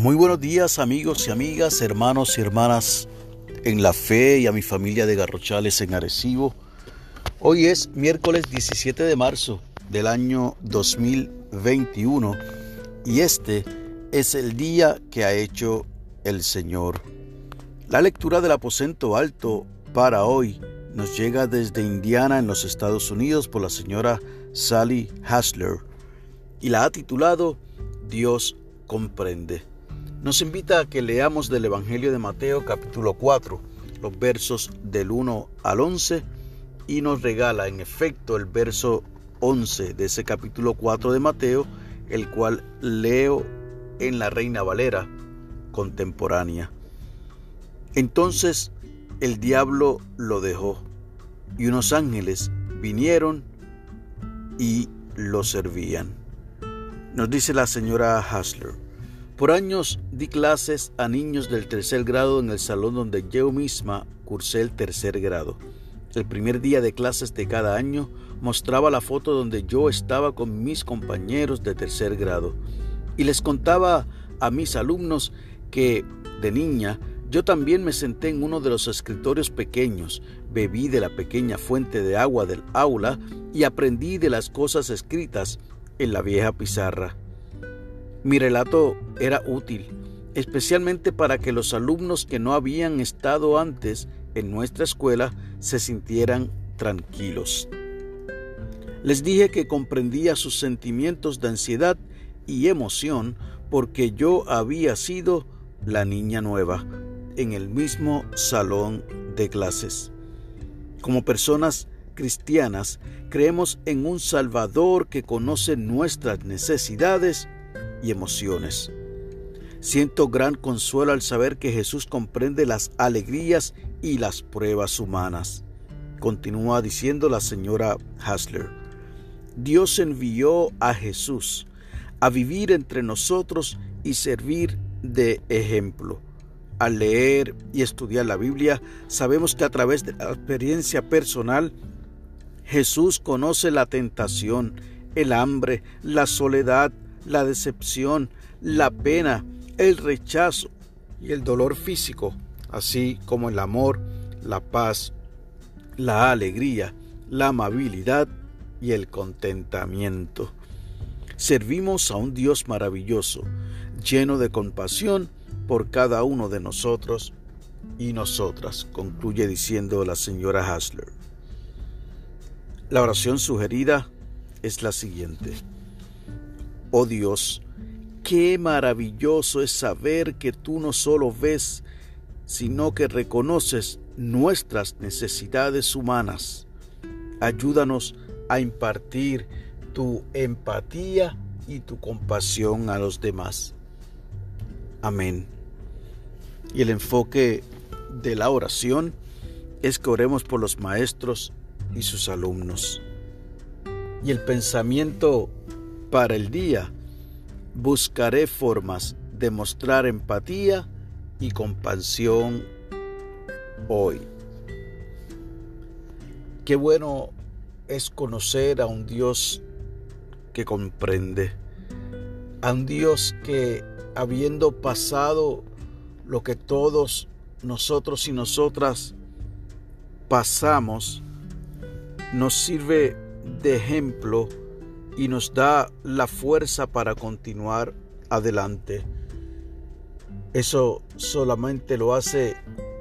Muy buenos días amigos y amigas, hermanos y hermanas en la fe y a mi familia de Garrochales en Arecibo. Hoy es miércoles 17 de marzo del año 2021 y este es el día que ha hecho el Señor. La lectura del aposento alto para hoy nos llega desde Indiana en los Estados Unidos por la señora Sally Hasler y la ha titulado Dios comprende. Nos invita a que leamos del Evangelio de Mateo capítulo 4, los versos del 1 al 11 y nos regala en efecto el verso 11 de ese capítulo 4 de Mateo, el cual leo en la Reina Valera contemporánea. Entonces el diablo lo dejó y unos ángeles vinieron y lo servían. Nos dice la señora Hasler. Por años di clases a niños del tercer grado en el salón donde yo misma cursé el tercer grado. El primer día de clases de cada año mostraba la foto donde yo estaba con mis compañeros de tercer grado y les contaba a mis alumnos que de niña yo también me senté en uno de los escritorios pequeños, bebí de la pequeña fuente de agua del aula y aprendí de las cosas escritas en la vieja pizarra. Mi relato era útil, especialmente para que los alumnos que no habían estado antes en nuestra escuela se sintieran tranquilos. Les dije que comprendía sus sentimientos de ansiedad y emoción porque yo había sido la niña nueva en el mismo salón de clases. Como personas cristianas creemos en un Salvador que conoce nuestras necesidades y emociones. Siento gran consuelo al saber que Jesús comprende las alegrías y las pruebas humanas. Continúa diciendo la señora Hasler. Dios envió a Jesús a vivir entre nosotros y servir de ejemplo. Al leer y estudiar la Biblia, sabemos que a través de la experiencia personal Jesús conoce la tentación, el hambre, la soledad, la decepción, la pena, el rechazo y el dolor físico, así como el amor, la paz, la alegría, la amabilidad y el contentamiento. Servimos a un Dios maravilloso, lleno de compasión por cada uno de nosotros y nosotras, concluye diciendo la señora Hasler. La oración sugerida es la siguiente. Oh Dios, qué maravilloso es saber que tú no solo ves, sino que reconoces nuestras necesidades humanas. Ayúdanos a impartir tu empatía y tu compasión a los demás. Amén. Y el enfoque de la oración es que oremos por los maestros y sus alumnos. Y el pensamiento para el día, buscaré formas de mostrar empatía y compasión hoy. Qué bueno es conocer a un Dios que comprende, a un Dios que habiendo pasado lo que todos nosotros y nosotras pasamos, nos sirve de ejemplo y nos da la fuerza para continuar adelante. Eso solamente lo hace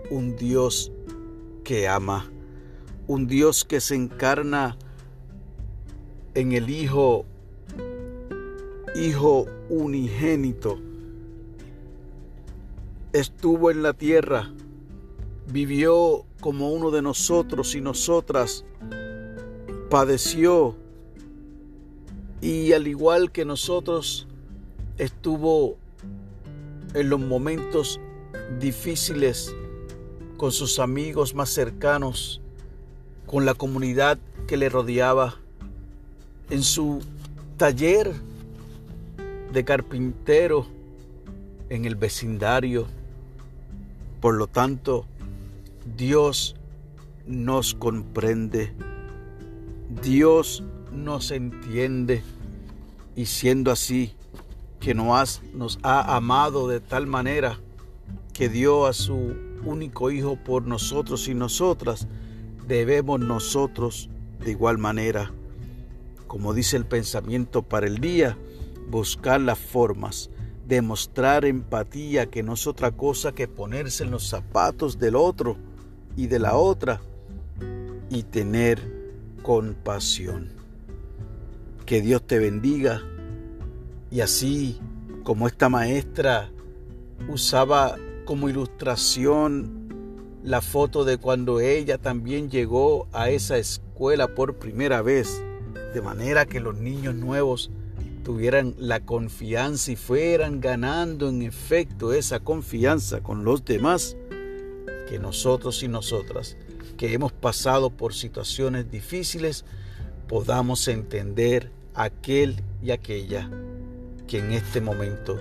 un Dios que ama, un Dios que se encarna en el Hijo, Hijo unigénito. Estuvo en la tierra, vivió como uno de nosotros y nosotras, padeció y al igual que nosotros estuvo en los momentos difíciles con sus amigos más cercanos, con la comunidad que le rodeaba, en su taller de carpintero en el vecindario. Por lo tanto, Dios nos comprende Dios nos entiende y siendo así, que nos, nos ha amado de tal manera que dio a su único Hijo por nosotros y nosotras, debemos nosotros de igual manera, como dice el pensamiento para el día, buscar las formas de mostrar empatía, que no es otra cosa que ponerse en los zapatos del otro y de la otra y tener compasión. Que Dios te bendiga. Y así como esta maestra usaba como ilustración la foto de cuando ella también llegó a esa escuela por primera vez, de manera que los niños nuevos tuvieran la confianza y fueran ganando en efecto esa confianza con los demás, que nosotros y nosotras, que hemos pasado por situaciones difíciles, podamos entender aquel y aquella que en este momento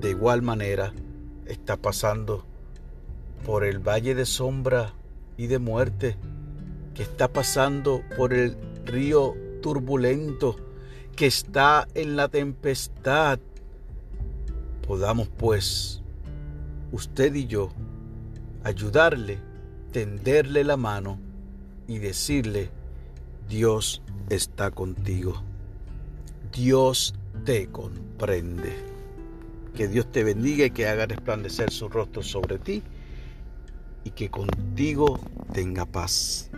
de igual manera está pasando por el valle de sombra y de muerte, que está pasando por el río turbulento, que está en la tempestad. Podamos pues, usted y yo, ayudarle, tenderle la mano y decirle, Dios está contigo. Dios te comprende. Que Dios te bendiga y que haga resplandecer su rostro sobre ti y que contigo tenga paz.